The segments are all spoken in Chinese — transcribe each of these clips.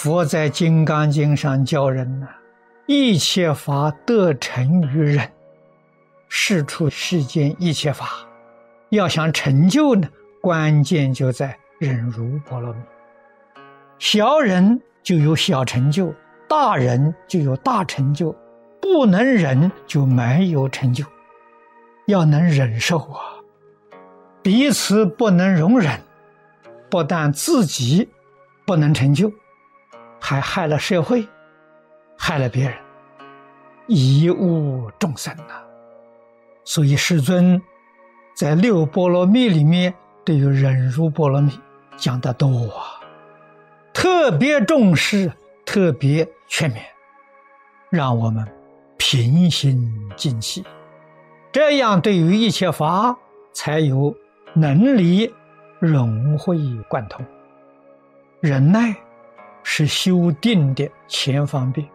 佛在《金刚经》上教人呢，一切法得成于人。世出世间一切法，要想成就呢，关键就在忍辱波罗蜜。小人就有小成就，大人就有大成就，不能忍就没有成就。要能忍受啊，彼此不能容忍，不但自己不能成就。还害了社会，害了别人，贻误众生呐！所以世尊在六波罗蜜里面，对于忍辱波罗蜜讲的多啊，特别重视，特别全面，让我们平心静气，这样对于一切法才有能力融会贯通，忍耐。是修定的前方便，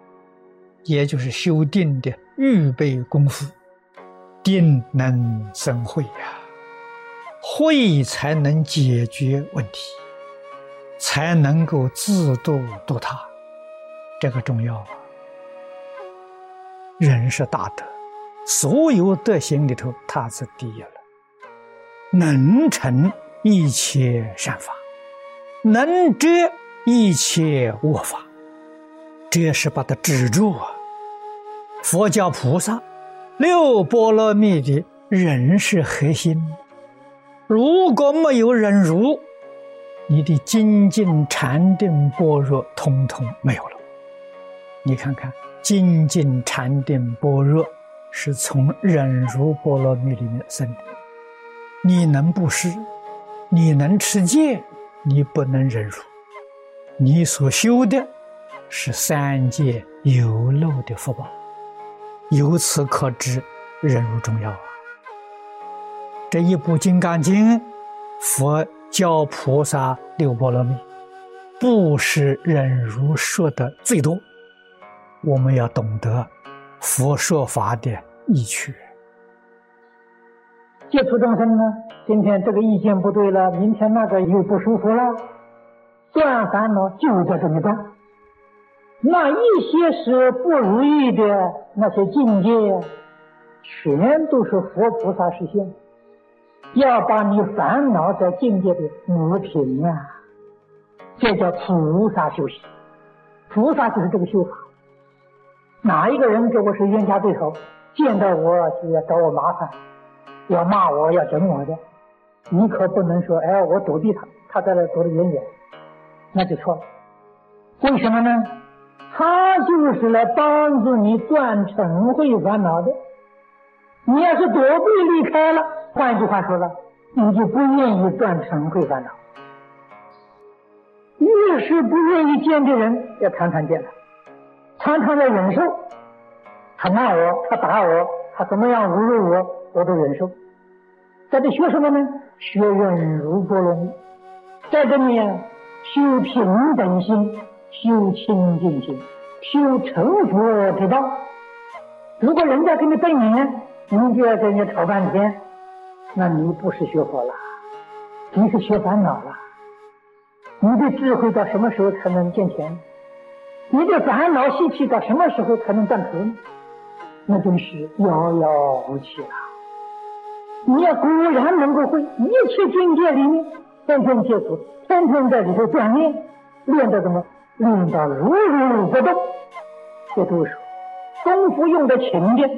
也就是修定的预备功夫。定能生慧呀，慧才能解决问题，才能够自度度他。这个重要啊！人是大德，所有德行里头，他是第一了。能成一切善法，能遮。一切恶法，这是把它止住啊！佛教菩萨六波罗蜜的忍是核心，如果没有忍辱，你的精进禅定般若通通没有了。你看看，精进禅定般若是从忍辱波罗蜜里面生的。你能布施，你能持戒，你不能忍辱。你所修的是三界有漏的福报，由此可知忍辱重要啊！这一部《金刚经》，佛教菩萨六波罗蜜，布施忍辱说的最多。我们要懂得佛说法的意趣。接触众生呢，今天这个意见不对了，明天那个又不舒服了。断烦恼就在这里断，那一些是不如意的那些境界，全都是佛菩萨实现，要把你烦恼在境界的磨平呀，这叫菩萨修行。菩萨就是这个修法。哪一个人跟我是冤家对头，见到我就要找我麻烦，要骂我要整我的，你可不能说哎，我躲避他，他在那躲得远远。那就错了，为什么呢？他就是来帮助你断尘秽烦恼的。你要是躲避离开了，换一句话说了，你就不愿意断尘秽烦恼。越是不愿意见的人，要常常见他，常常要忍受。他骂我，他打我，他怎么样侮辱我，我都忍受。在这学什么呢？学忍辱波罗蜜，在这里。修平等心，修清净心，修成佛之道。如果人家跟你瞪眼，你就要跟人家吵半天，那你不是学佛了，你是学烦恼了。你的智慧到什么时候才能见前？你的烦恼习气到什么时候才能断除？那真是遥遥无期了。你要果然能够会一切境界里面，天天接触。天天在里头锻炼，练到什么？练到如如不动。这都是功夫用的勤的，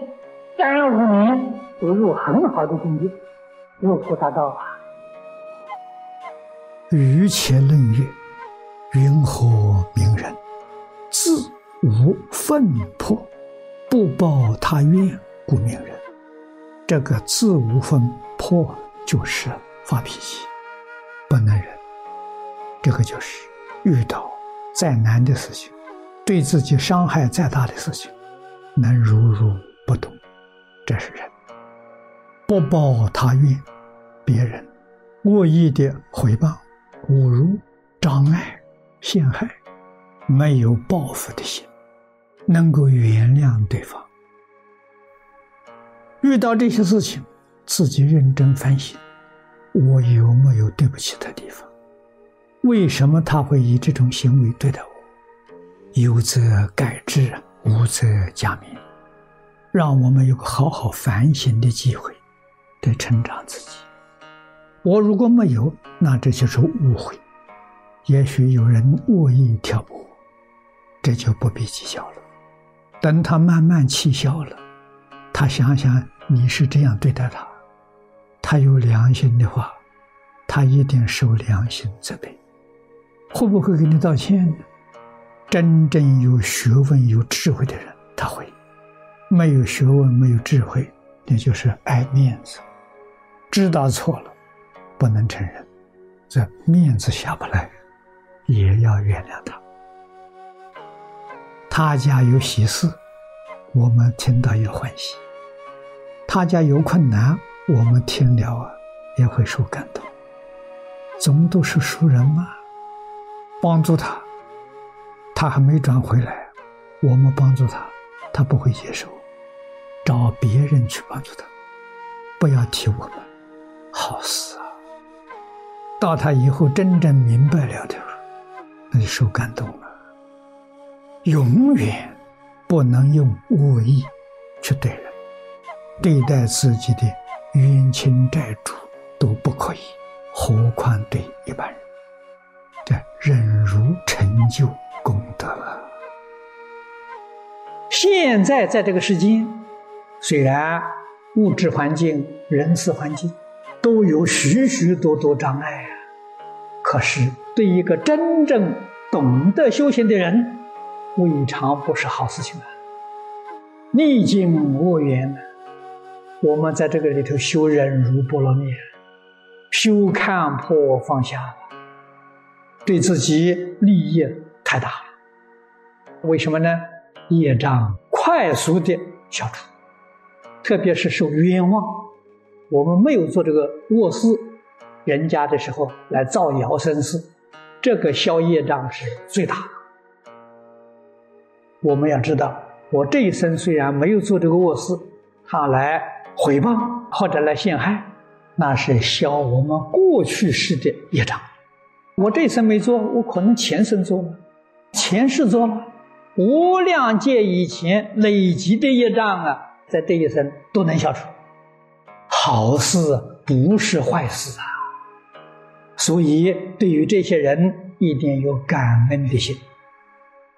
三五年都入很好的境界，入菩萨道啊。于且论曰：云何名人？自无愤魄，不报他怨，故名人。这个自无愤迫，就是发脾气，个就是遇到再难的事情，对自己伤害再大的事情，能如如不动，这是人。不报他怨，别人恶意的回报、侮辱、障碍、陷害，没有报复的心，能够原谅对方。遇到这些事情，自己认真反省，我有没有对不起的地方？为什么他会以这种行为对待我？有则改之，无则加勉，让我们有个好好反省的机会，得成长自己。我如果没有，那这就是误会。也许有人恶意挑拨，这就不必计较了。等他慢慢气消了，他想想你是这样对待他，他有良心的话，他一定受良心责备。会不会给你道歉呢？真正有学问、有智慧的人，他会；没有学问、没有智慧，那就是爱面子，知道错了，不能承认，这面子下不来，也要原谅他。他家有喜事，我们听到也欢喜；他家有困难，我们听了啊也会受感动。总都是熟人嘛，帮助他。他还没转回来，我们帮助他，他不会接受，找别人去帮助他，不要提我们，好事啊！到他以后真正明白了的时候，那就受感动了。永远不能用恶意去对人，对待自己的冤亲债主都不可以，何况对一般人？这忍辱成就。功德了。现在在这个世间，虽然物质环境、人事环境都有许许多多障碍啊，可是对一个真正懂得修行的人，未尝不是好事情啊。逆境恶缘，我们在这个里头修忍辱波罗蜜，修看破放下，对自己利益。太大了，为什么呢？业障快速的消除，特别是受冤枉，我们没有做这个恶事，人家的时候来造谣生事，这个消业障是最大的。我们要知道，我这一生虽然没有做这个恶事，他来诽谤或者来陷害，那是消我们过去世的业障。我这一生没做，我可能前生做了。前世做了无量劫以前累积的业障啊，在这一生都能消除。好事不是坏事啊，所以对于这些人一定有感恩的心。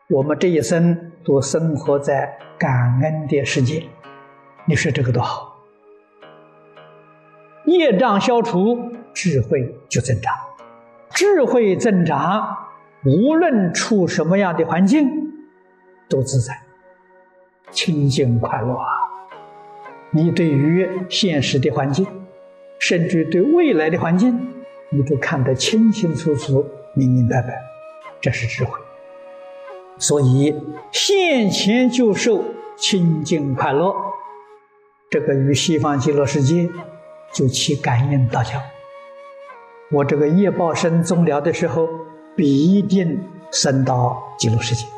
我们这一生都生活在感恩的世界，你说这个多好！业障消除，智慧就增长，智慧增长。无论处什么样的环境，都自在、清净、快乐啊！你对于现实的环境，甚至对未来的环境，你都看得清清楚楚、明明白白，这是智慧。所以现前就受清净快乐，这个与西方极乐世界就起感应道交。我这个业报生终了的时候。必定升到极乐世界。